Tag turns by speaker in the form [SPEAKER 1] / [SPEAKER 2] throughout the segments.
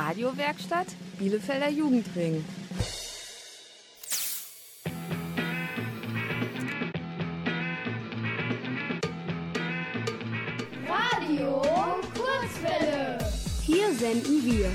[SPEAKER 1] Radiowerkstatt Bielefelder Jugendring.
[SPEAKER 2] Radio Kurzwelle.
[SPEAKER 1] Hier senden wir.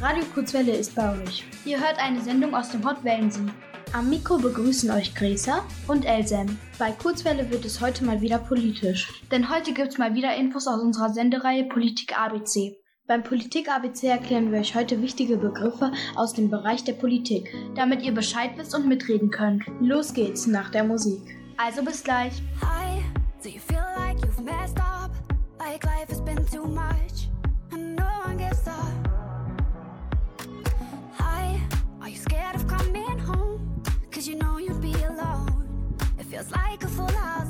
[SPEAKER 3] Radio Kurzwelle ist bei euch.
[SPEAKER 2] Ihr hört eine Sendung aus dem Hot Wellensee.
[SPEAKER 3] Am Mikro begrüßen euch Gräser und Elsem. Bei Kurzwelle wird es heute mal wieder politisch.
[SPEAKER 2] Denn heute gibt's mal wieder Infos aus unserer Sendereihe Politik ABC.
[SPEAKER 3] Beim Politik ABC erklären wir euch heute wichtige Begriffe aus dem Bereich der Politik.
[SPEAKER 2] Damit ihr Bescheid wisst und mitreden könnt.
[SPEAKER 3] Los geht's nach der Musik.
[SPEAKER 2] Also bis gleich.
[SPEAKER 4] Hi, do you feel like you've messed up? Like life has been too much and no one gets up? Feels like a full house,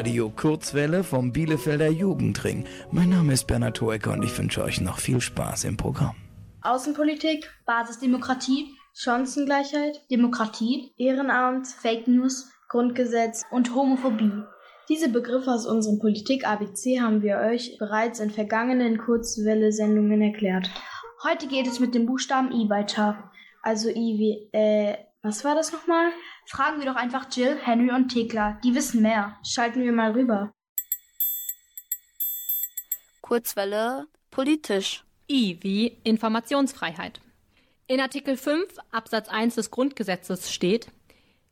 [SPEAKER 5] Radio Kurzwelle vom Bielefelder Jugendring. Mein Name ist Bernhard Hoecker und ich wünsche euch noch viel Spaß im Programm.
[SPEAKER 3] Außenpolitik,
[SPEAKER 2] Basisdemokratie,
[SPEAKER 3] Chancengleichheit,
[SPEAKER 2] Demokratie,
[SPEAKER 3] Ehrenamt,
[SPEAKER 2] Fake News
[SPEAKER 3] Grundgesetz.
[SPEAKER 2] und Homophobie.
[SPEAKER 3] Diese Begriffe aus unserem Politik ABC haben wir euch bereits in vergangenen Kurzwelle-Sendungen erklärt.
[SPEAKER 2] Heute geht es mit dem Buchstaben I weiter.
[SPEAKER 3] Also I wie, äh, was war das nochmal?
[SPEAKER 2] Fragen wir doch einfach Jill, Henry und Thekla. Die wissen mehr.
[SPEAKER 3] Schalten wir mal rüber.
[SPEAKER 6] Kurzwelle politisch.
[SPEAKER 7] I wie Informationsfreiheit. In Artikel 5 Absatz 1 des Grundgesetzes steht,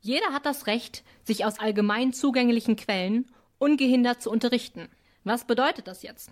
[SPEAKER 7] jeder hat das Recht, sich aus allgemein zugänglichen Quellen ungehindert zu unterrichten. Was bedeutet das jetzt?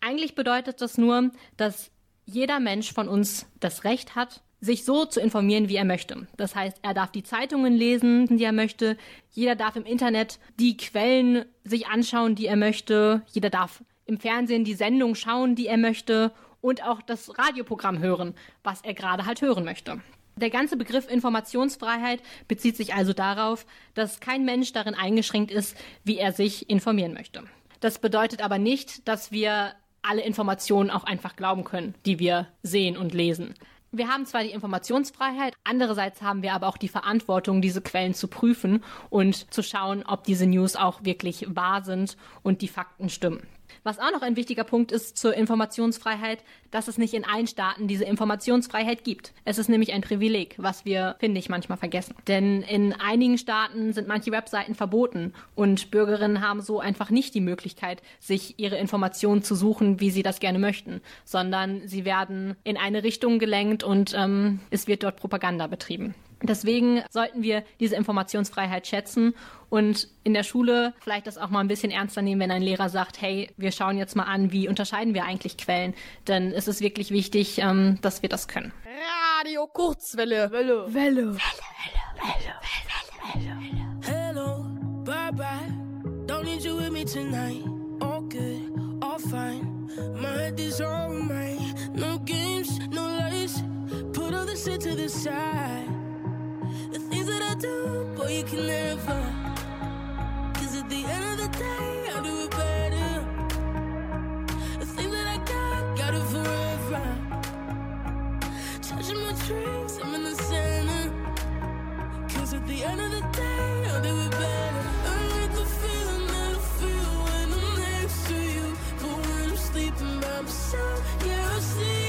[SPEAKER 7] Eigentlich bedeutet das nur, dass jeder Mensch von uns das Recht hat, sich so zu informieren, wie er möchte. Das heißt, er darf die Zeitungen lesen, die er möchte. Jeder darf im Internet die Quellen sich anschauen, die er möchte. Jeder darf im Fernsehen die Sendung schauen, die er möchte. Und auch das Radioprogramm hören, was er gerade halt hören möchte. Der ganze Begriff Informationsfreiheit bezieht sich also darauf, dass kein Mensch darin eingeschränkt ist, wie er sich informieren möchte. Das bedeutet aber nicht, dass wir alle Informationen auch einfach glauben können, die wir sehen und lesen. Wir haben zwar die Informationsfreiheit, andererseits haben wir aber auch die Verantwortung, diese Quellen zu prüfen und zu schauen, ob diese News auch wirklich wahr sind und die Fakten stimmen. Was auch noch ein wichtiger Punkt ist zur Informationsfreiheit, dass es nicht in allen Staaten diese Informationsfreiheit gibt. Es ist nämlich ein Privileg, was wir, finde ich, manchmal vergessen. Denn in einigen Staaten sind manche Webseiten verboten und Bürgerinnen haben so einfach nicht die Möglichkeit, sich ihre Informationen zu suchen, wie sie das gerne möchten, sondern sie werden in eine Richtung gelenkt und ähm, es wird dort Propaganda betrieben. Deswegen sollten wir diese Informationsfreiheit schätzen und in der Schule vielleicht das auch mal ein bisschen ernster nehmen, wenn ein Lehrer sagt, hey, wir schauen jetzt mal an, wie unterscheiden wir eigentlich Quellen. Denn es ist wirklich wichtig, ähm, dass wir das können.
[SPEAKER 2] Radio Kurzwelle. Welle. Welle. Welle. Welle.
[SPEAKER 8] Welle. Welle. Hello, bye bye. Don't need you with me tonight. All good, all fine. My head is on mine. No games, no lies. Put all the shit to the side. Things that I do, boy, you can never. Cause at the end of the day, I'll do it better. The things that I got, got it forever. Touching my dreams, I'm in the center. Cause at the end of the day, I'll do it better. I like the feeling that I feel when I'm next to you. But when I'm sleeping by myself, yeah, I see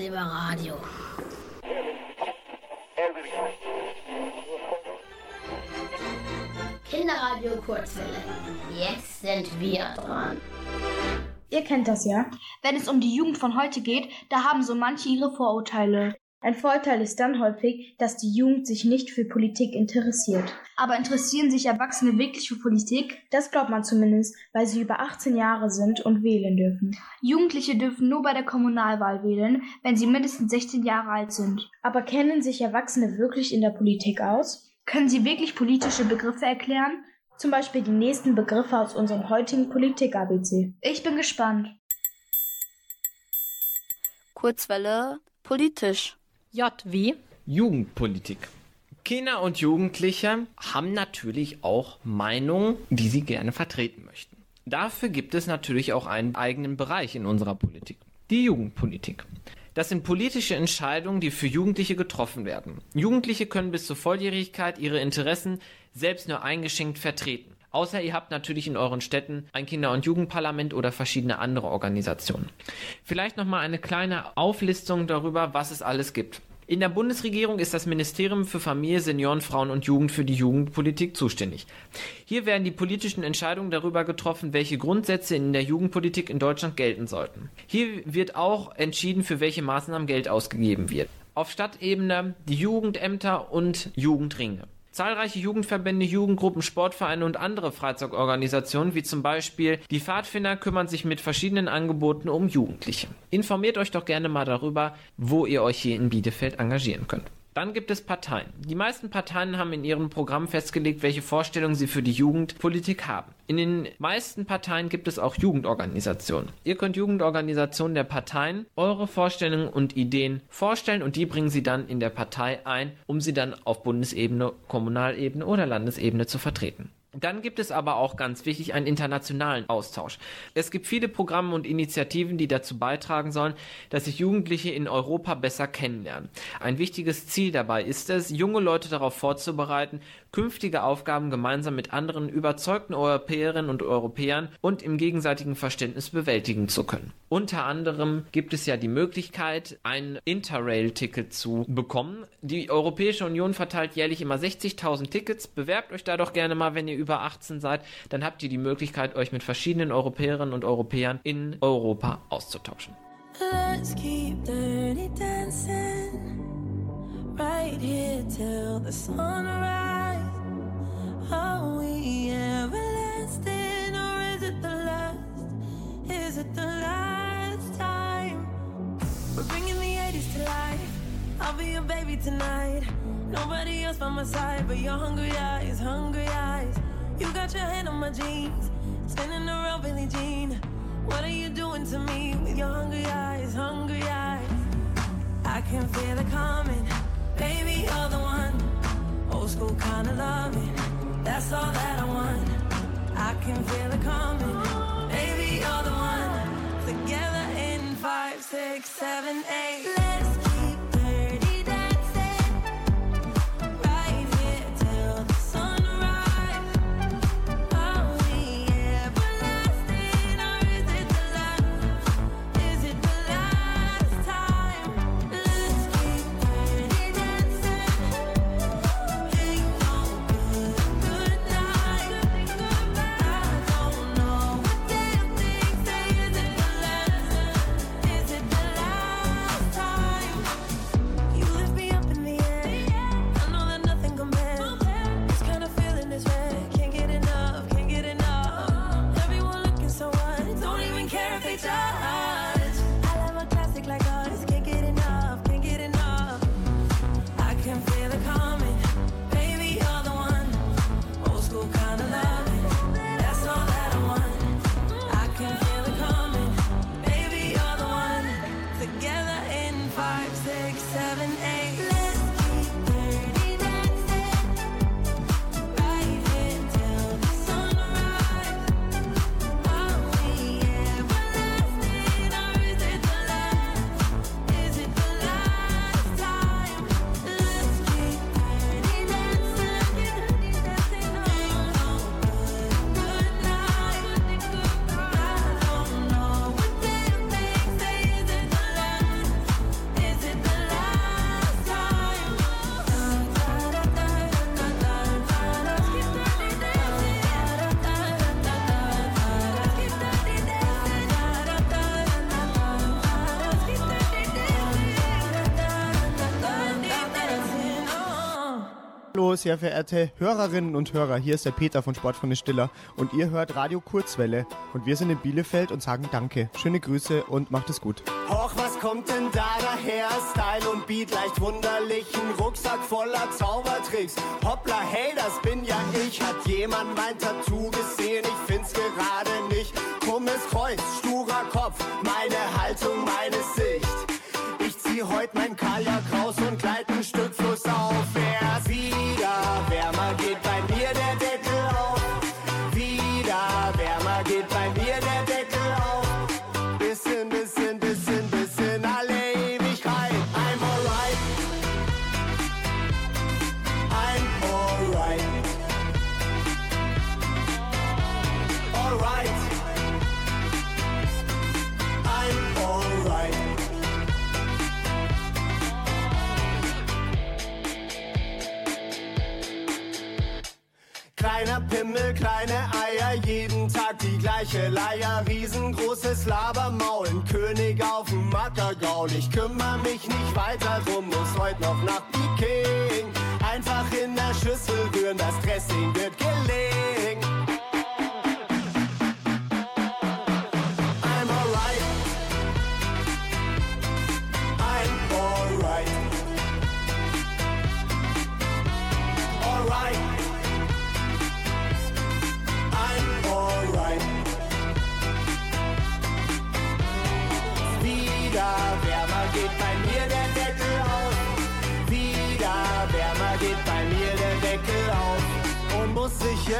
[SPEAKER 9] Lieber Radio. Kinderradio Kurzwelle. Jetzt sind wir dran.
[SPEAKER 3] Ihr kennt das ja.
[SPEAKER 10] Wenn es um die Jugend von heute geht, da haben so manche ihre Vorurteile.
[SPEAKER 3] Ein Vorteil ist dann häufig, dass die Jugend sich nicht für Politik interessiert.
[SPEAKER 10] Aber interessieren sich Erwachsene wirklich für Politik?
[SPEAKER 3] Das glaubt man zumindest, weil sie über 18 Jahre sind und wählen dürfen.
[SPEAKER 10] Jugendliche dürfen nur bei der Kommunalwahl wählen, wenn sie mindestens 16 Jahre alt sind.
[SPEAKER 3] Aber kennen sich Erwachsene wirklich in der Politik aus?
[SPEAKER 10] Können sie wirklich politische Begriffe erklären?
[SPEAKER 3] Zum Beispiel die nächsten Begriffe aus unserem heutigen Politik-ABC.
[SPEAKER 10] Ich bin gespannt.
[SPEAKER 6] Kurzwelle politisch.
[SPEAKER 7] J wie
[SPEAKER 11] Jugendpolitik. Kinder und Jugendliche haben natürlich auch Meinungen, die sie gerne vertreten möchten. Dafür gibt es natürlich auch einen eigenen Bereich in unserer Politik, die Jugendpolitik. Das sind politische Entscheidungen, die für Jugendliche getroffen werden. Jugendliche können bis zur Volljährigkeit ihre Interessen selbst nur eingeschränkt vertreten. Außer ihr habt natürlich in euren Städten ein Kinder- und Jugendparlament oder verschiedene andere Organisationen. Vielleicht nochmal eine kleine Auflistung darüber, was es alles gibt. In der Bundesregierung ist das Ministerium für Familie, Senioren, Frauen und Jugend für die Jugendpolitik zuständig. Hier werden die politischen Entscheidungen darüber getroffen, welche Grundsätze in der Jugendpolitik in Deutschland gelten sollten. Hier wird auch entschieden, für welche Maßnahmen Geld ausgegeben wird. Auf Stadtebene die Jugendämter und Jugendringe. Zahlreiche Jugendverbände, Jugendgruppen, Sportvereine und andere Freizeitorganisationen, wie zum Beispiel die Pfadfinder, kümmern sich mit verschiedenen Angeboten um Jugendliche. Informiert euch doch gerne mal darüber, wo ihr euch hier in Bielefeld engagieren könnt. Dann gibt es Parteien. Die meisten Parteien haben in ihrem Programm festgelegt, welche Vorstellungen sie für die Jugendpolitik haben. In den meisten Parteien gibt es auch Jugendorganisationen. Ihr könnt Jugendorganisationen der Parteien eure Vorstellungen und Ideen vorstellen und die bringen sie dann in der Partei ein, um sie dann auf Bundesebene, Kommunalebene oder Landesebene zu vertreten. Dann gibt es aber auch ganz wichtig einen internationalen Austausch. Es gibt viele Programme und Initiativen, die dazu beitragen sollen, dass sich Jugendliche in Europa besser kennenlernen. Ein wichtiges Ziel dabei ist es, junge Leute darauf vorzubereiten, künftige Aufgaben gemeinsam mit anderen überzeugten Europäerinnen und Europäern und im gegenseitigen Verständnis bewältigen zu können. Unter anderem gibt es ja die Möglichkeit, ein Interrail-Ticket zu bekommen. Die Europäische Union verteilt jährlich immer 60.000 Tickets. Bewerbt euch da doch gerne mal, wenn ihr über 18 seid. Dann habt ihr die Möglichkeit, euch mit verschiedenen Europäerinnen und Europäern in Europa auszutauschen.
[SPEAKER 12] Let's keep dirty dancing right here till the sunrise. Are we everlasting or is it the last? Is it the last time? We're bringing the 80s to life. I'll be your baby tonight. Nobody else by my side but your hungry eyes, hungry eyes. You got your hand on my jeans, spinning around Billie Jean. What are you doing to me with your hungry eyes, hungry eyes? I can feel it coming, baby, you're the one. Old school kind of loving, that's all that I want. I can feel it coming, baby, you're the one. Together in five, six, seven, eight.
[SPEAKER 13] Sehr verehrte Hörerinnen und Hörer, hier ist der Peter von Sportfreunde Stiller und ihr hört Radio Kurzwelle und wir sind in Bielefeld und sagen Danke. Schöne Grüße und macht es gut.
[SPEAKER 14] Och, was kommt denn da daher? Style und Beat leicht wunderlich. Ein Rucksack voller Zaubertricks. Hoppla, hey, das bin ja ich. Hat jemand mein Tattoo gesehen? Ich find's gerade nicht. Krummes Kreuz, sturer Kopf. Meine Haltung, meine Sicht. Ich zieh heut mein Kajak raus und gleit ein Stück Fluss auf. Erst kleine Eier, jeden Tag die gleiche Leier. Riesengroßes Labermaul, ein König auf dem Ackergaul. Ich kümmere mich nicht weiter drum, muss heute noch nach Peking. Ein Einfach in der Schüssel rühren, das Dressing wird gelegen.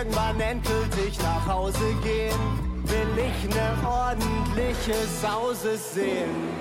[SPEAKER 14] Irgendwann endgültig nach Hause gehen, will ich ne ordentliche Sause sehen.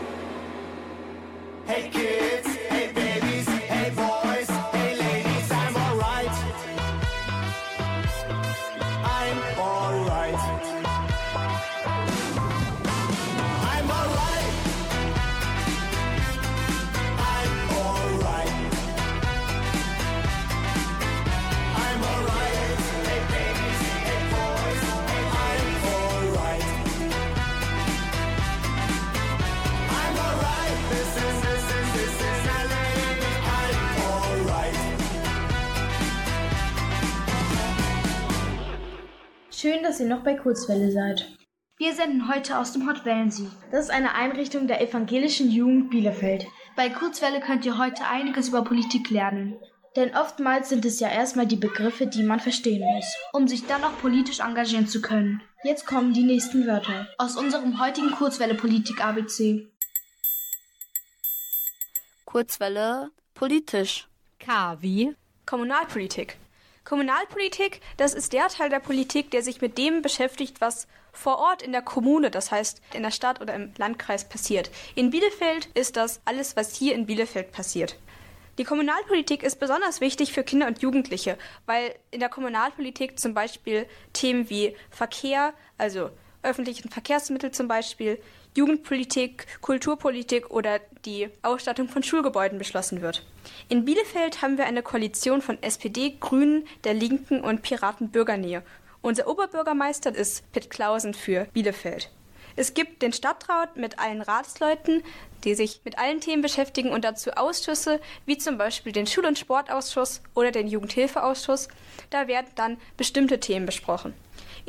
[SPEAKER 3] Noch bei Kurzwelle seid.
[SPEAKER 2] Wir senden heute aus dem Hot Wellensieg.
[SPEAKER 3] Das ist eine Einrichtung der evangelischen Jugend Bielefeld.
[SPEAKER 2] Bei Kurzwelle könnt ihr heute einiges über Politik lernen.
[SPEAKER 3] Denn oftmals sind es ja erstmal die Begriffe, die man verstehen muss.
[SPEAKER 2] Um sich dann auch politisch engagieren zu können.
[SPEAKER 3] Jetzt kommen die nächsten Wörter.
[SPEAKER 2] Aus unserem heutigen Kurzwelle Politik ABC.
[SPEAKER 6] Kurzwelle politisch.
[SPEAKER 7] K wie
[SPEAKER 15] Kommunalpolitik. Kommunalpolitik, das ist der Teil der Politik, der sich mit dem beschäftigt, was vor Ort in der Kommune, das heißt in der Stadt oder im Landkreis passiert. In Bielefeld ist das alles, was hier in Bielefeld passiert. Die Kommunalpolitik ist besonders wichtig für Kinder und Jugendliche, weil in der Kommunalpolitik zum Beispiel Themen wie Verkehr, also öffentlichen Verkehrsmittel zum Beispiel, Jugendpolitik, Kulturpolitik oder die Ausstattung von Schulgebäuden beschlossen wird. In Bielefeld haben wir eine Koalition von SPD, Grünen, der Linken und Piraten Bürgernähe. Unser Oberbürgermeister ist Pitt Clausen für Bielefeld. Es gibt den Stadtrat mit allen Ratsleuten, die sich mit allen Themen beschäftigen und dazu Ausschüsse, wie zum Beispiel den Schul- und Sportausschuss oder den Jugendhilfeausschuss. Da werden dann bestimmte Themen besprochen.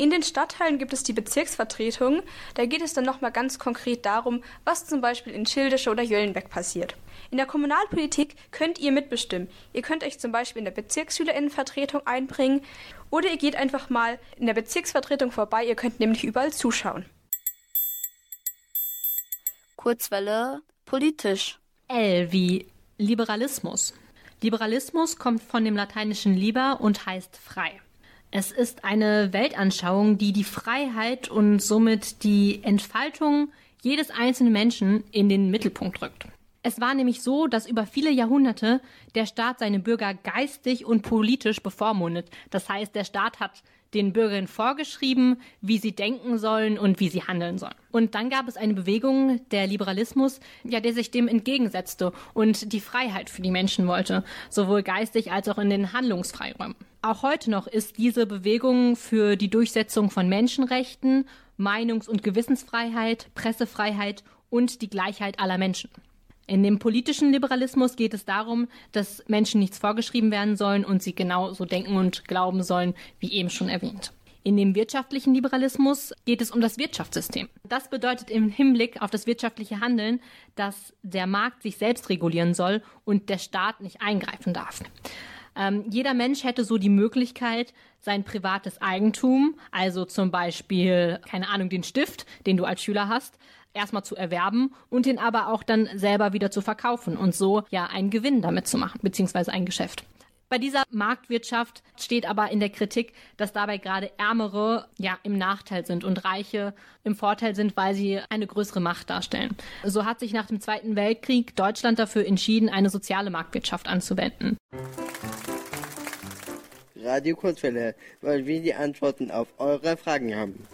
[SPEAKER 15] In den Stadtteilen gibt es die Bezirksvertretungen. Da geht es dann nochmal ganz konkret darum, was zum Beispiel in Schildische oder Jöllenbeck passiert. In der Kommunalpolitik könnt ihr mitbestimmen. Ihr könnt euch zum Beispiel in der Bezirksschülerinnenvertretung einbringen oder ihr geht einfach mal in der Bezirksvertretung vorbei. Ihr könnt nämlich überall zuschauen.
[SPEAKER 6] Kurzwelle politisch.
[SPEAKER 7] L wie Liberalismus. Liberalismus kommt von dem lateinischen liber und heißt frei. Es ist eine Weltanschauung, die die Freiheit und somit die Entfaltung jedes einzelnen Menschen in den Mittelpunkt rückt. Es war nämlich so, dass über viele Jahrhunderte der Staat seine Bürger geistig und politisch bevormundet. Das heißt, der Staat hat den Bürgern vorgeschrieben, wie sie denken sollen und wie sie handeln sollen. Und dann gab es eine Bewegung, der Liberalismus, ja, der sich dem entgegensetzte und die Freiheit für die Menschen wollte, sowohl geistig als auch in den Handlungsfreiräumen. Auch heute noch ist diese Bewegung für die Durchsetzung von Menschenrechten, Meinungs- und Gewissensfreiheit, Pressefreiheit und die Gleichheit aller Menschen. In dem politischen Liberalismus geht es darum, dass Menschen nichts vorgeschrieben werden sollen und sie genau so denken und glauben sollen, wie eben schon erwähnt. In dem wirtschaftlichen Liberalismus geht es um das Wirtschaftssystem. Das bedeutet im Hinblick auf das wirtschaftliche Handeln, dass der Markt sich selbst regulieren soll und der Staat nicht eingreifen darf. Ähm, jeder Mensch hätte so die Möglichkeit, sein privates Eigentum, also zum Beispiel, keine Ahnung, den Stift, den du als Schüler hast, erstmal zu erwerben und den aber auch dann selber wieder zu verkaufen und so ja einen Gewinn damit zu machen, beziehungsweise ein Geschäft. Bei dieser Marktwirtschaft steht aber in der Kritik, dass dabei gerade Ärmere ja im Nachteil sind und Reiche im Vorteil sind, weil sie eine größere Macht darstellen. So hat sich nach dem Zweiten Weltkrieg Deutschland dafür entschieden, eine soziale Marktwirtschaft anzuwenden.
[SPEAKER 16] Radio Kurzwelle, weil wir die Antworten auf eure Fragen haben.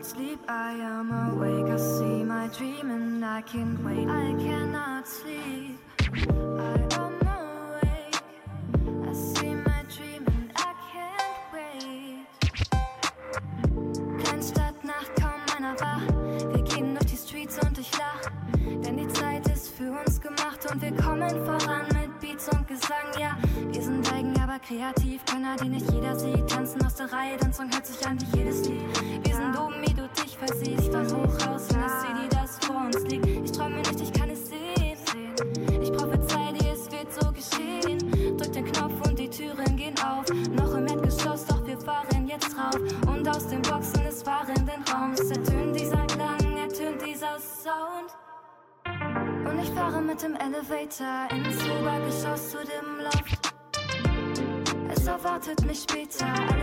[SPEAKER 4] Cannot sleep, I am awake. I see my dream and I can't wait. I cannot sleep. I am awake. I see my dream and I can't wait. Kleinstadt, Nacht, kaum einer wach. Wir gehen durch die Streets und ich lach. Denn die Zeit ist für uns gemacht und wir
[SPEAKER 17] wir kommen voran mit Beats und Gesang, ja. Wir sind eigen, aber kreativ, Könner, die nicht jeder sieht. Tanzen aus der Reihe, dein Song hört sich an wie jedes Lied. Es erwartet mich später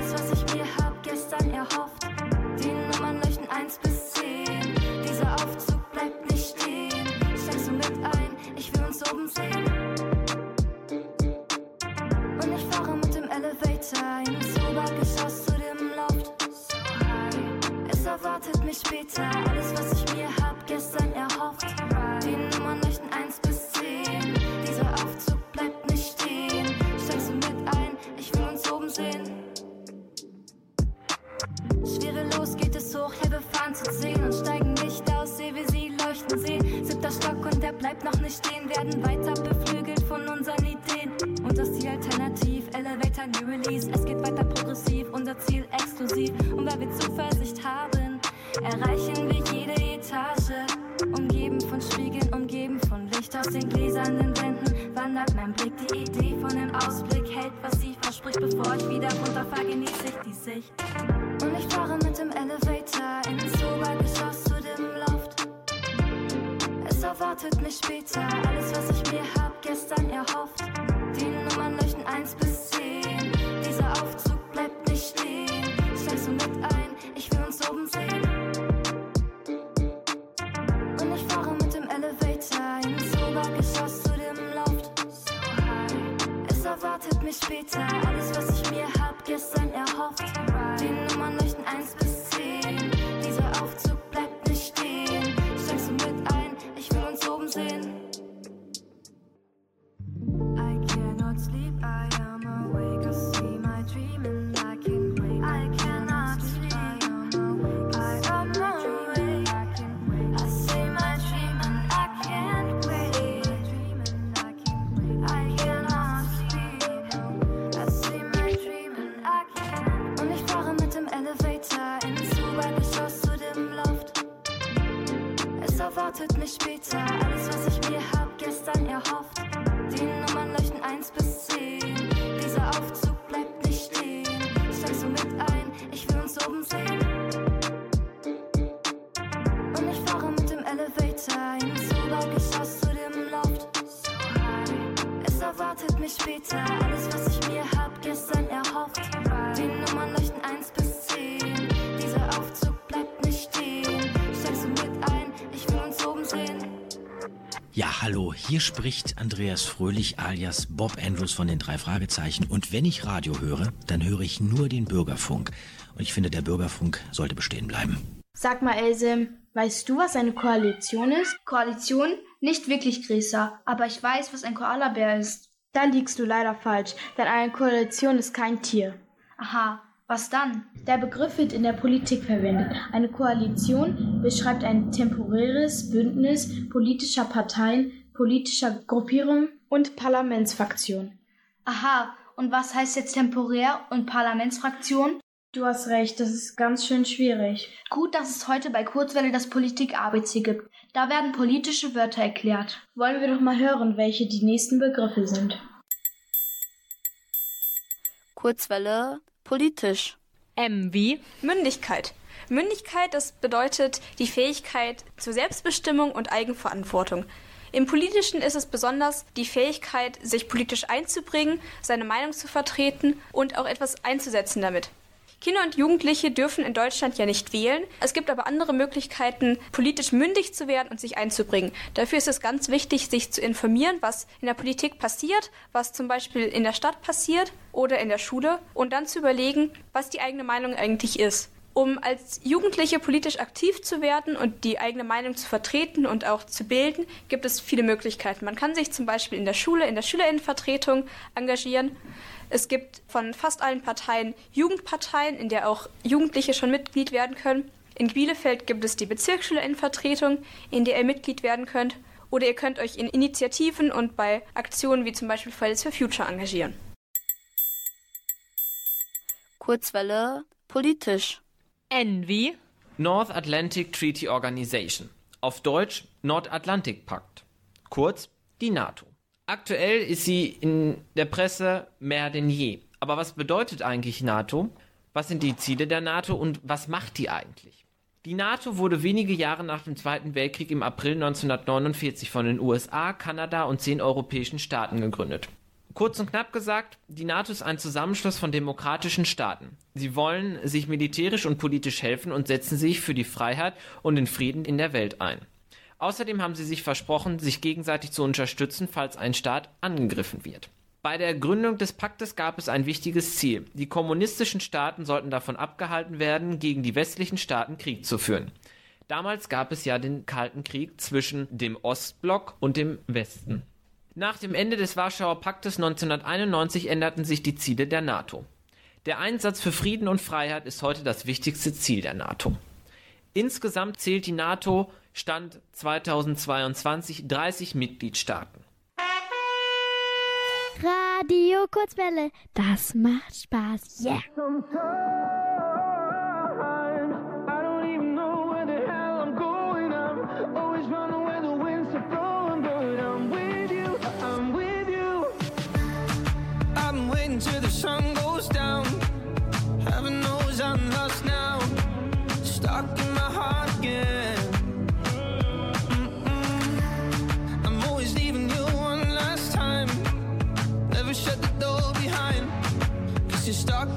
[SPEAKER 18] time. Hier spricht Andreas Fröhlich alias Bob Andrews von den drei Fragezeichen. Und wenn ich Radio höre, dann höre ich nur den Bürgerfunk. Und ich finde, der Bürgerfunk sollte bestehen bleiben.
[SPEAKER 3] Sag mal, Else, weißt du, was eine Koalition ist?
[SPEAKER 2] Koalition? Nicht wirklich, Grisa, aber ich weiß, was ein Koalabär ist.
[SPEAKER 3] Da liegst du leider falsch, denn eine Koalition ist kein Tier.
[SPEAKER 2] Aha, was dann?
[SPEAKER 3] Der Begriff wird in der Politik verwendet. Eine Koalition beschreibt ein temporäres Bündnis politischer Parteien, politischer Gruppierungen und Parlamentsfraktionen.
[SPEAKER 2] Aha, und was heißt jetzt temporär und Parlamentsfraktion?
[SPEAKER 3] Du hast recht, das ist ganz schön schwierig.
[SPEAKER 2] Gut, dass es heute bei Kurzwelle das Politik-ABC gibt. Da werden politische Wörter erklärt.
[SPEAKER 3] Wollen wir doch mal hören, welche die nächsten Begriffe sind.
[SPEAKER 6] Kurzwelle politisch.
[SPEAKER 7] M wie
[SPEAKER 15] Mündigkeit. Mündigkeit, das bedeutet die Fähigkeit zur Selbstbestimmung und Eigenverantwortung. Im Politischen ist es besonders die Fähigkeit, sich politisch einzubringen, seine Meinung zu vertreten und auch etwas einzusetzen damit. Kinder und Jugendliche dürfen in Deutschland ja nicht wählen. Es gibt aber andere Möglichkeiten, politisch mündig zu werden und sich einzubringen. Dafür ist es ganz wichtig, sich zu informieren, was in der Politik passiert, was zum Beispiel in der Stadt passiert oder in der Schule und dann zu überlegen, was die eigene Meinung eigentlich ist. Um als Jugendliche politisch aktiv zu werden und die eigene Meinung zu vertreten und auch zu bilden, gibt es viele Möglichkeiten. Man kann sich zum Beispiel in der Schule, in der Schülerinnenvertretung engagieren. Es gibt von fast allen Parteien Jugendparteien, in der auch Jugendliche schon Mitglied werden können. In Bielefeld gibt es die Bezirksschülerinnenvertretung, in der ihr Mitglied werden könnt. Oder ihr könnt euch in Initiativen und bei Aktionen wie zum Beispiel Fridays for Future engagieren.
[SPEAKER 6] Kurzwelle politisch.
[SPEAKER 7] Wie
[SPEAKER 11] North Atlantic Treaty Organization. Auf Deutsch Nordatlantikpakt. Kurz die NATO. Aktuell ist sie in der Presse mehr denn je. Aber was bedeutet eigentlich NATO? Was sind die Ziele der NATO und was macht die eigentlich? Die NATO wurde wenige Jahre nach dem Zweiten Weltkrieg im April 1949 von den USA, Kanada und zehn europäischen Staaten gegründet. Kurz und knapp gesagt, die NATO ist ein Zusammenschluss von demokratischen Staaten. Sie wollen sich militärisch und politisch helfen und setzen sich für die Freiheit und den Frieden in der Welt ein. Außerdem haben sie sich versprochen, sich gegenseitig zu unterstützen, falls ein Staat angegriffen wird. Bei der Gründung des Paktes gab es ein wichtiges Ziel. Die kommunistischen Staaten sollten davon abgehalten werden, gegen die westlichen Staaten Krieg zu führen. Damals gab es ja den Kalten Krieg zwischen dem Ostblock und dem Westen. Nach dem Ende des Warschauer Paktes 1991 änderten sich die Ziele der NATO. Der Einsatz für Frieden und Freiheit ist heute das wichtigste Ziel der NATO. Insgesamt zählt die NATO Stand 2022 30 Mitgliedstaaten.
[SPEAKER 19] Radio Kurzwelle, das macht Spaß. Yeah.
[SPEAKER 12] I'm waiting till the sun goes down. Heaven knows I'm lost now. Stuck in my heart again. Mm-mm. I'm always leaving you one last time. Never shut the door behind. Cause you're stuck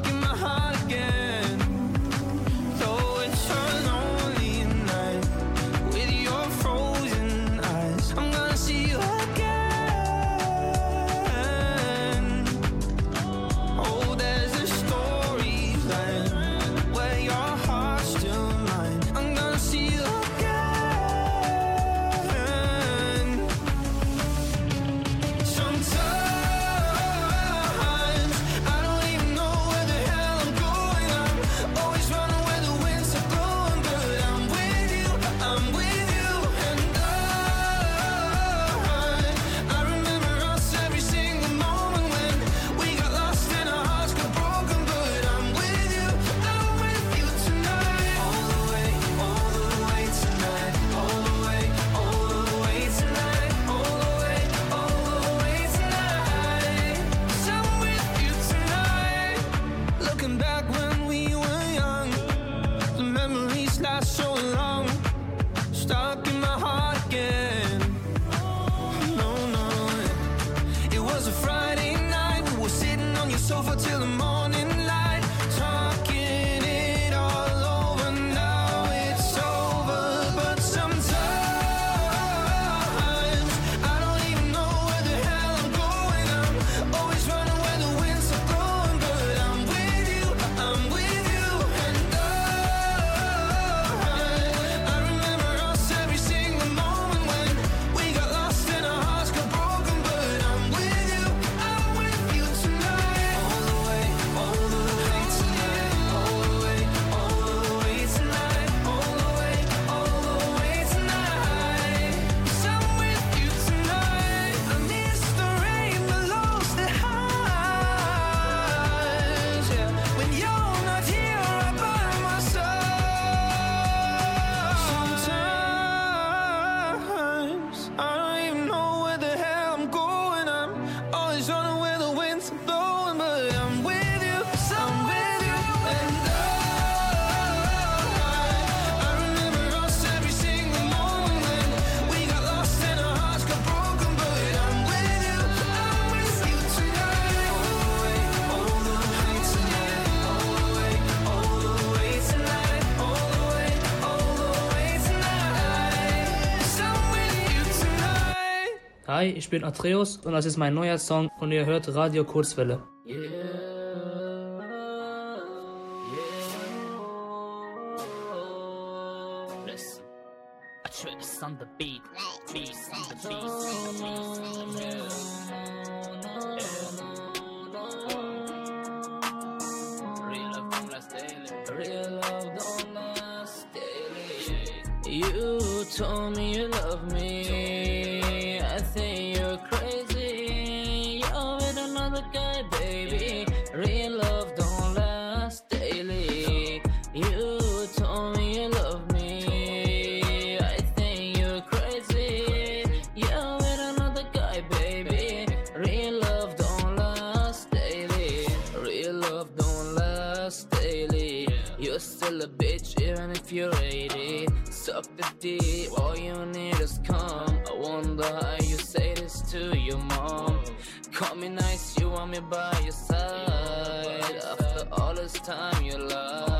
[SPEAKER 20] Hi, ich bin Atreus und das ist mein neuer Song und ihr hört Radio Kurzwelle.
[SPEAKER 21] All you need is come. I wonder how you say this to your mom. Call me nice, you want me by your side. After all this time you lied.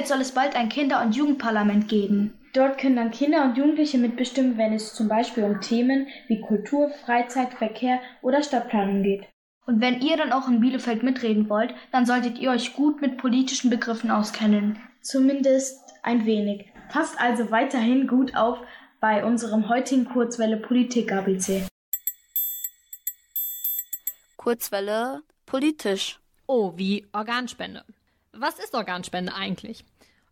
[SPEAKER 2] Bielefeld soll es bald ein Kinder- und Jugendparlament geben.
[SPEAKER 3] Dort können dann Kinder und Jugendliche mitbestimmen, wenn es zum Beispiel um Themen wie Kultur, Freizeit, Verkehr oder Stadtplanung geht.
[SPEAKER 2] Und wenn ihr dann auch in Bielefeld mitreden wollt, dann solltet ihr euch gut mit politischen Begriffen auskennen.
[SPEAKER 3] Zumindest ein wenig. Passt also weiterhin gut auf bei unserem heutigen Kurzwelle Politik ABC.
[SPEAKER 6] Kurzwelle politisch.
[SPEAKER 7] Oh, wie Organspende. Was ist Organspende eigentlich?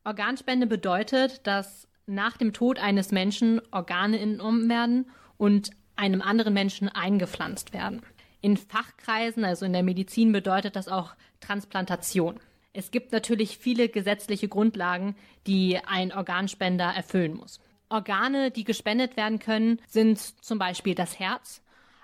[SPEAKER 7] Organspende bedeutet, dass nach dem Tod eines Menschen Organe entnommen werden und einem anderen Menschen eingepflanzt werden. In Fachkreisen, also in der Medizin, bedeutet das auch Transplantation. Es gibt natürlich viele gesetzliche Grundlagen, die ein Organspender erfüllen muss. Organe, die gespendet werden können, sind zum Beispiel das Herz,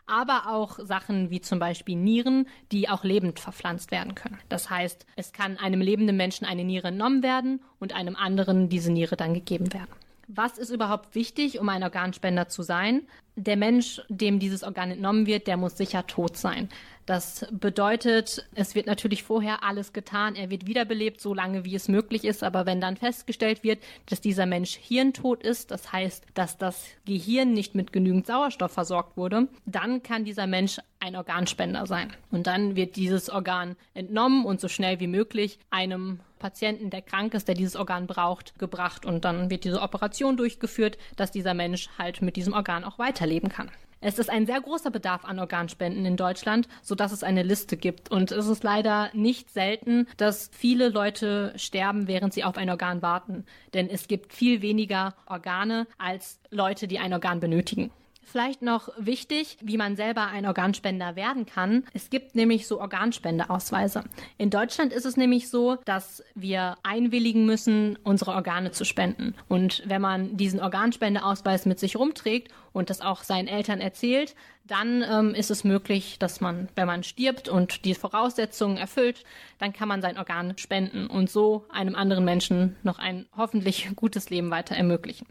[SPEAKER 7] aber auch Sachen wie zum Beispiel Nieren, die auch lebend verpflanzt werden können. Das heißt, es kann einem lebenden Menschen eine Niere entnommen werden und einem anderen diese Niere dann gegeben werden. Was ist überhaupt wichtig, um ein Organspender zu sein? Der Mensch, dem dieses Organ entnommen wird, der muss sicher tot sein. Das bedeutet, es wird natürlich vorher alles getan. Er wird wiederbelebt, so lange wie es möglich ist. Aber wenn dann festgestellt wird, dass dieser Mensch hirntot ist, das heißt, dass das Gehirn nicht mit genügend Sauerstoff versorgt wurde, dann kann dieser Mensch ein Organspender sein. Und dann wird dieses Organ entnommen und so schnell wie möglich einem Patienten, der krank ist, der dieses Organ braucht, gebracht. Und dann wird diese Operation durchgeführt, dass dieser Mensch halt mit diesem Organ auch weiterleben kann. Es ist ein sehr großer Bedarf an Organspenden in Deutschland, sodass es eine Liste gibt. Und es ist leider nicht selten, dass viele Leute sterben, während sie auf ein Organ warten. Denn es gibt viel weniger Organe als Leute, die ein Organ benötigen. Vielleicht noch wichtig, wie man selber ein Organspender werden kann. Es gibt nämlich so Organspendeausweise. In Deutschland ist es nämlich so, dass wir einwilligen müssen, unsere Organe zu spenden. Und wenn man diesen Organspendeausweis mit sich rumträgt und das auch seinen Eltern erzählt, dann ähm, ist es möglich, dass man, wenn man stirbt und die Voraussetzungen erfüllt, dann kann man sein Organ spenden und so einem anderen Menschen noch ein hoffentlich gutes Leben weiter ermöglichen.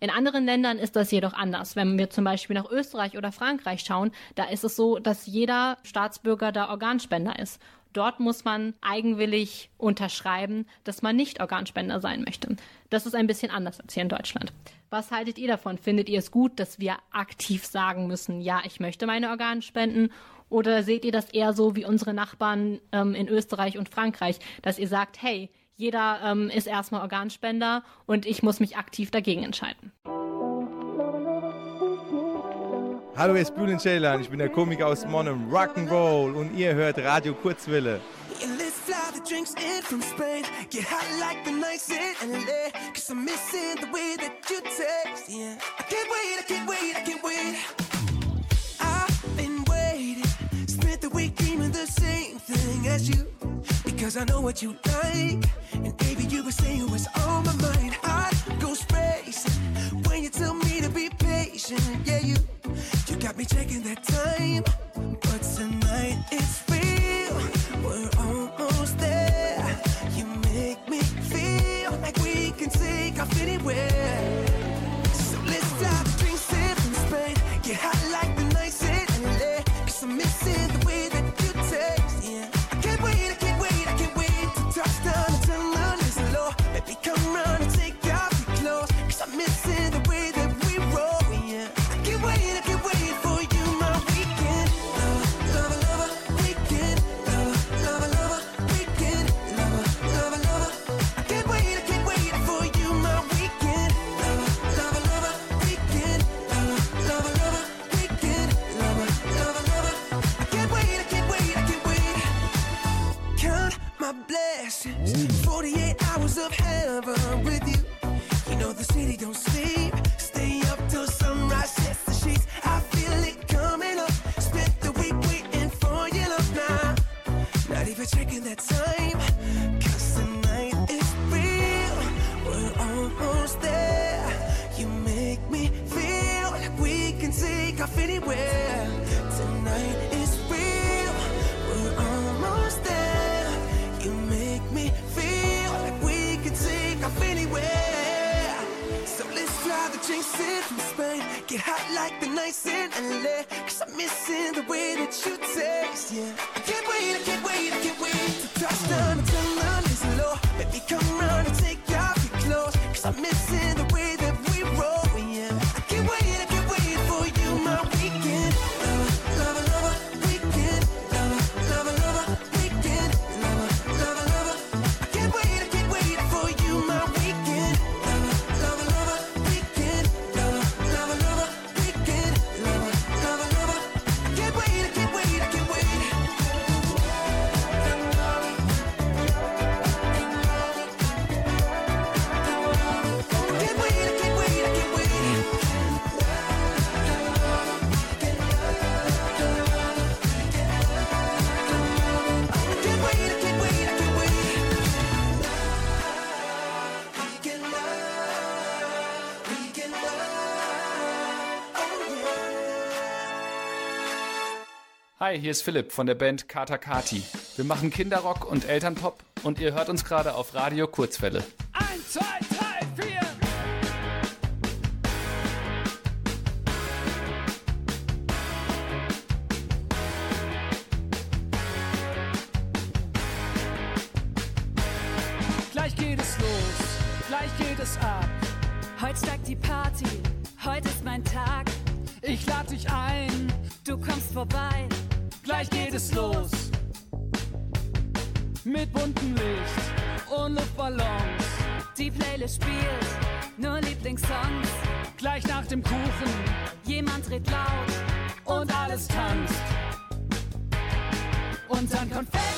[SPEAKER 7] In anderen Ländern ist das jedoch anders. Wenn wir zum Beispiel nach Österreich oder Frankreich schauen, da ist es so, dass jeder Staatsbürger da Organspender ist. Dort muss man eigenwillig unterschreiben, dass man nicht Organspender sein möchte. Das ist ein bisschen anders als hier in Deutschland. Was haltet ihr davon? Findet ihr es gut, dass wir aktiv sagen müssen, ja, ich möchte meine Organe spenden? Oder seht ihr das eher so wie unsere Nachbarn ähm, in Österreich und Frankreich, dass ihr sagt, hey, jeder ähm, ist erstmal Organspender und ich muss mich aktiv dagegen entscheiden?
[SPEAKER 22] Hallo, hier ist Bülent Ceylan, ich bin der Komiker aus Monum, Rock'n'Roll. Und ihr hört Radio Kurzwille.
[SPEAKER 12] Yeah, same thing as you. Because I know what you like. And baby, you were saying what's on my mind. I go racing when you tell me to be patient. Yeah, you, you got me checking that time. But tonight it's real. We're almost there. You make me feel like we can take off anywhere.
[SPEAKER 23] Hi, hier ist Philipp von der Band Kata Kati. Wir machen Kinderrock und Elternpop und ihr hört uns gerade auf Radio Kurzwelle.
[SPEAKER 24] Eins, zwei, drei, vier.
[SPEAKER 25] Gleich geht es los, gleich geht es ab.
[SPEAKER 17] Heute steigt die Party, heute ist mein Tag.
[SPEAKER 25] Ich lade dich ein,
[SPEAKER 17] Du kommst vorbei, die Playlist spielt nur Lieblingssongs.
[SPEAKER 25] Gleich nach dem Kuchen
[SPEAKER 17] Jemand redet laut
[SPEAKER 25] und alles tanzt. Und dann Konfetti-Regen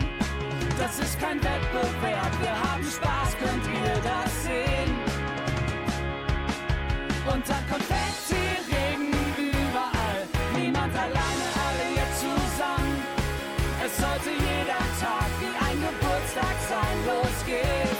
[SPEAKER 25] Das ist kein Wettbewerb, wir haben Spaß, könnt ihr das sehen? Und dann Konfetti-Regen überall. Niemand alleine, alle jetzt zusammen. Es sollte jeder Tag wie ein Geburtstag sein. Los geht's.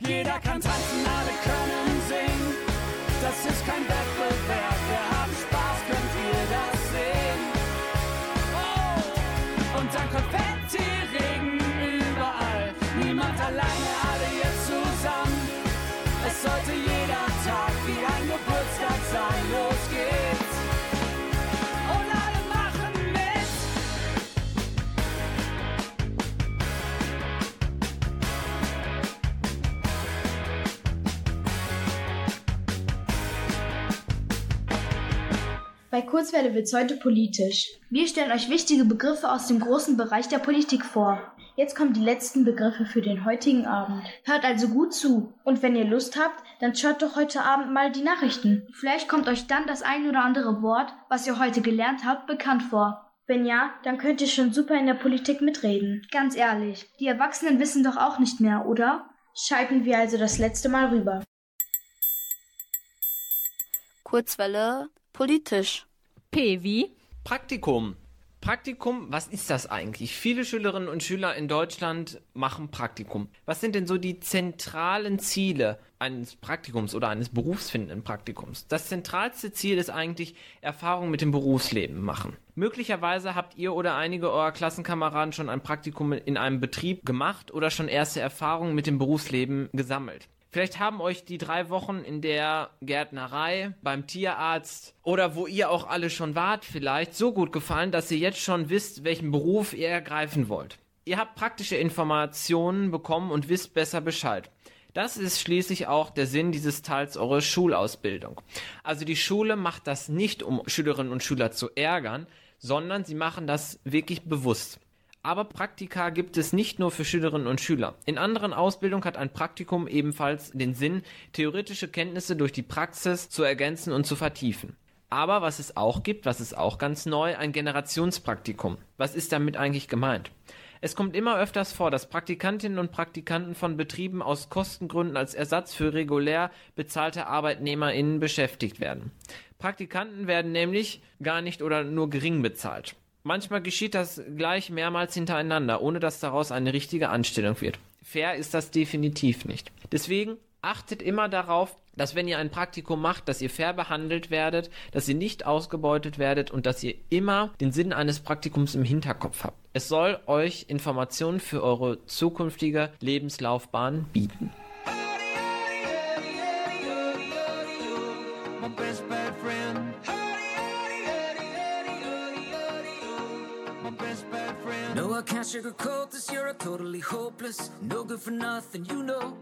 [SPEAKER 25] Jeder kann tanzen, alle können singen. Das ist kein Wettbewerb, wir haben Spaß, könnt ihr das sehen? Oh! Und dann Konfetti-Regen
[SPEAKER 3] Bei Kurzwelle wird's heute politisch.
[SPEAKER 2] Wir stellen euch wichtige Begriffe aus dem großen Bereich der Politik vor.
[SPEAKER 3] Jetzt kommen die letzten Begriffe für den heutigen Abend.
[SPEAKER 2] Hört also gut zu.
[SPEAKER 3] Und wenn ihr Lust habt, dann schaut doch heute Abend mal die Nachrichten.
[SPEAKER 2] Vielleicht kommt euch dann das ein oder andere Wort, was ihr heute gelernt habt, bekannt vor.
[SPEAKER 3] Wenn ja, dann könnt ihr schon super in der Politik mitreden.
[SPEAKER 2] Ganz ehrlich, die Erwachsenen wissen doch auch nicht mehr, oder?
[SPEAKER 3] Schalten wir also das letzte Mal rüber.
[SPEAKER 6] Kurzwelle politisch.
[SPEAKER 7] P wie?
[SPEAKER 11] Praktikum. Praktikum, was ist das eigentlich? Viele Schülerinnen und Schüler in Deutschland machen Praktikum. Was sind denn so die zentralen Ziele eines Praktikums oder eines berufsfindenden Praktikums? Das zentralste Ziel ist eigentlich Erfahrung mit dem Berufsleben machen. Möglicherweise habt ihr oder einige eurer Klassenkameraden schon ein Praktikum in einem Betrieb gemacht oder schon erste Erfahrungen mit dem Berufsleben gesammelt. Vielleicht haben euch die drei Wochen in der Gärtnerei, beim Tierarzt oder wo ihr auch alle schon wart vielleicht so gut gefallen, dass ihr jetzt schon wisst, welchen Beruf ihr ergreifen wollt. Ihr habt praktische Informationen bekommen und wisst besser Bescheid. Das ist schließlich auch der Sinn dieses Teils eurer Schulausbildung. Also die Schule macht das nicht, um Schülerinnen und Schüler zu ärgern, sondern sie machen das wirklich bewusst. Aber Praktika gibt es nicht nur für Schülerinnen und Schüler. In anderen Ausbildungen hat ein Praktikum ebenfalls den Sinn, theoretische Kenntnisse durch die Praxis zu ergänzen und zu vertiefen. Aber was es auch gibt, was ist auch ganz neu, ein Generationspraktikum. Was ist damit eigentlich gemeint? Es kommt immer öfters vor, dass Praktikantinnen und Praktikanten von Betrieben aus Kostengründen als Ersatz für regulär bezahlte ArbeitnehmerInnen beschäftigt werden. Praktikanten werden nämlich gar nicht oder nur gering bezahlt. Manchmal geschieht das gleich mehrmals hintereinander, ohne dass daraus eine richtige Anstellung wird. Fair ist das definitiv nicht. Deswegen achtet immer darauf, dass wenn ihr ein Praktikum macht, dass ihr fair behandelt werdet, dass ihr nicht ausgebeutet werdet und dass ihr immer den Sinn eines Praktikums im Hinterkopf habt. Es soll euch Informationen für eure zukünftige Lebenslaufbahn bieten.
[SPEAKER 25] my best bad friend.
[SPEAKER 26] I can't sugarcoat this. You're a totally hopeless, no good for nothing, you know.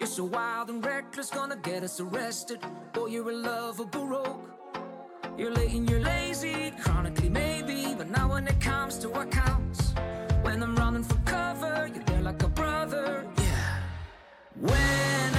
[SPEAKER 26] You're so wild and reckless, gonna get us arrested. Boy, you're a lovable rogue. You're late and you're lazy, chronically maybe, but now when it comes to what counts, when I'm running for cover, you're there like a brother. Yeah. When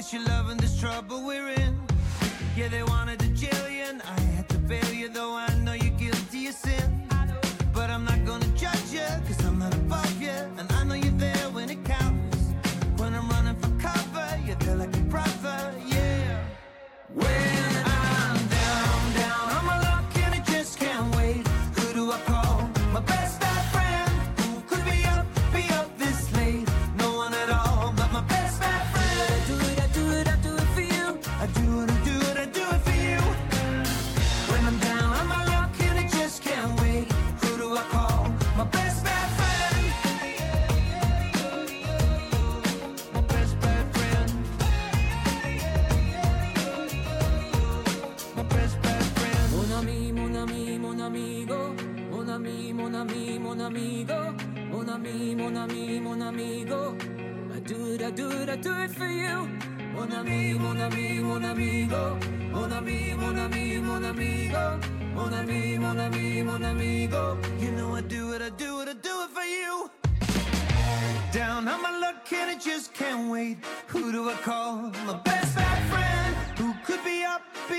[SPEAKER 27] guess you're loving this trouble we're in. Yeah, they wanted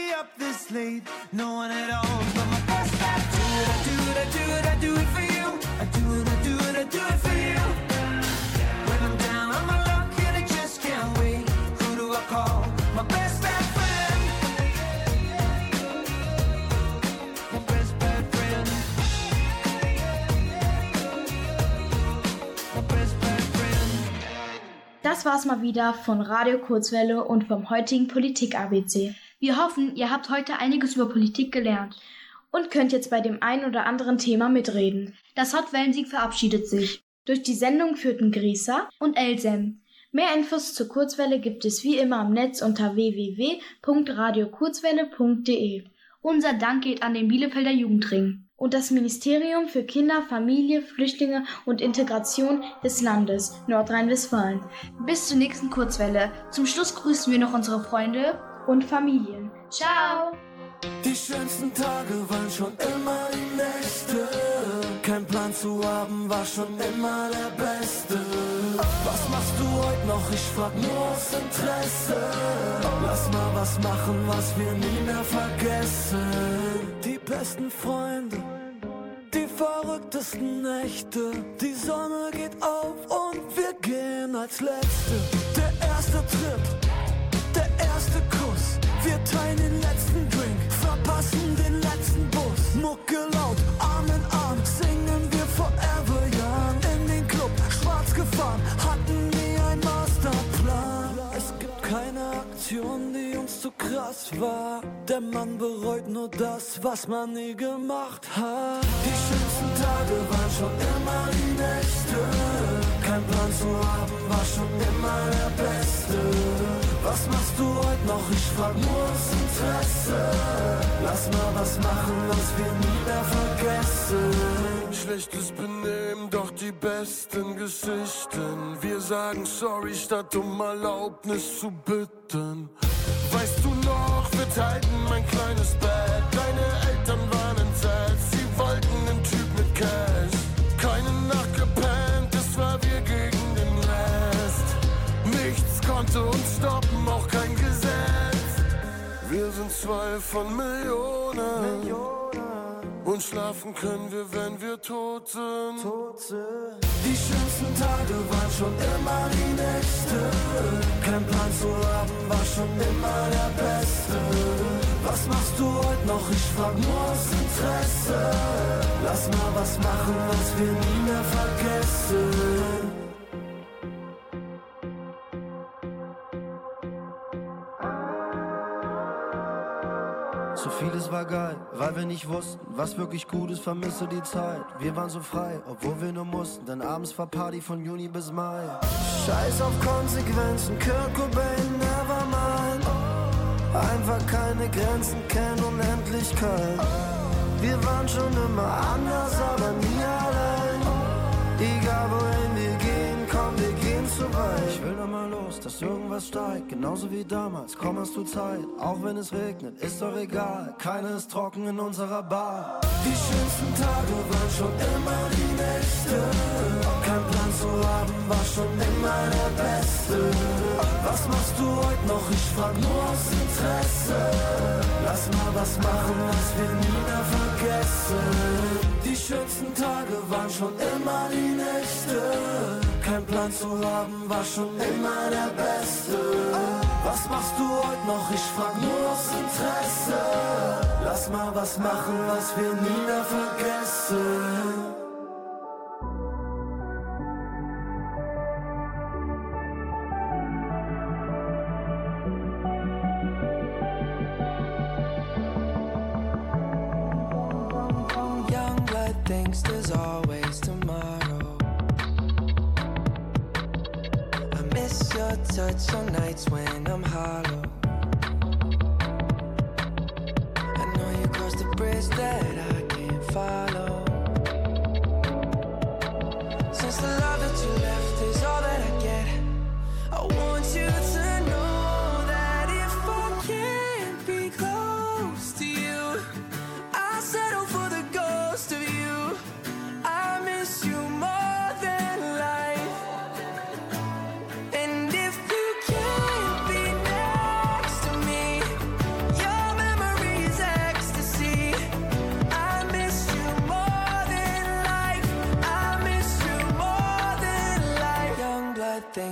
[SPEAKER 27] up this late? No one at all, but my best bad friend. I do it, I do it, I do it for you. I do it, I do it, I do it for you. When I'm down on my luck and I just can't wait. Who do I call? My best bad.
[SPEAKER 3] Das war's mal wieder von Radio Kurzwelle und vom heutigen Politik-ABC.
[SPEAKER 28] Wir hoffen, ihr habt heute einiges über Politik gelernt.
[SPEAKER 3] Und könnt jetzt bei dem einen oder anderen Thema mitreden.
[SPEAKER 28] Das Hot Wellensieg verabschiedet sich.
[SPEAKER 3] Durch die Sendung führten Grisa
[SPEAKER 28] und Elsem.
[SPEAKER 3] Mehr Infos zur Kurzwelle gibt es wie immer am Netz unter www.radiokurzwelle.de.
[SPEAKER 28] Unser Dank geht an den Bielefelder Jugendring.
[SPEAKER 3] Und das Ministerium für Kinder, Familie, Flüchtlinge und Integration des Landes Nordrhein-Westfalen.
[SPEAKER 28] Bis zur nächsten Kurzwelle. Zum Schluss grüßen wir noch unsere Freunde
[SPEAKER 3] und Familien.
[SPEAKER 28] Ciao!
[SPEAKER 29] Die schönsten Tage waren schon immer die Nächte. Kein Plan zu haben war schon immer der Beste. Was machst du heute noch? Ich frag nur aus Interesse. Lass mal was machen, was wir nie mehr vergessen. Die besten Freunde, die verrücktesten Nächte. Die Sonne geht auf und wir gehen als Letzte. Der erste Trip, erste Kuss. Wir teilen den letzten Drink, verpassen den letzten Bus. Mucke laut, Arm in Arm, singen wir Forever Young. In den Club, schwarz gefahren, hatten nie einen Masterplan. Es gibt keine Aktion, die uns zu krass war. Der Mann bereut nur das, was man nie gemacht hat. Die schönsten Tage waren schon immer die Nächte. Kein Plan zu haben war schon immer der Beste. Was machst du heute noch? Ich frag nur aus Interesse. Lass mal was machen, was wir nie mehr vergessen.
[SPEAKER 30] Schlechtes Benehmen, doch die besten Geschichten. Wir sagen sorry, statt um Erlaubnis zu bitten. Weißt du noch, wir teilten mein kleines Bett. Konnte uns stoppen, auch kein Gesetz. Wir sind zwei von Millionen. Und schlafen können wir, wenn wir tot sind.
[SPEAKER 29] Die schönsten Tage waren schon immer die Nächte. Kein Plan zu haben war schon immer der Beste. Was machst du heute noch? Ich frag nur aus Interesse. Lass mal was machen, was wir nie mehr vergessen.
[SPEAKER 31] War geil, weil wir nicht wussten, was wirklich gut ist, vermisse die Zeit. Wir waren so frei, obwohl wir nur mussten, denn abends war Party von Juni bis Mai.
[SPEAKER 29] Scheiß auf Konsequenzen, Kurt Cobain, nevermind. Einfach keine Grenzen, kennen Unendlichkeit. Wir waren schon immer anders,
[SPEAKER 31] irgendwas steigt, genauso wie damals, komm hast du Zeit, auch wenn es regnet, ist doch egal, keiner ist trocken in unserer Bar.
[SPEAKER 29] Die schönsten Tage waren schon immer die Nächte, kein Plan zu haben war schon immer der Beste. Was machst du heute noch? Ich frag nur aus Interesse. Lass mal was machen, was wir nie mehr vergessen. Die schönsten Tage waren schon immer die Nächte. Kein Plan zu haben, war schon immer der Beste. Was machst du heute noch? Ich frag nur aus Interesse. Lass mal was machen, was wir nie mehr vergessen.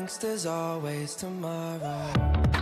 [SPEAKER 32] gangsters always tomorrow.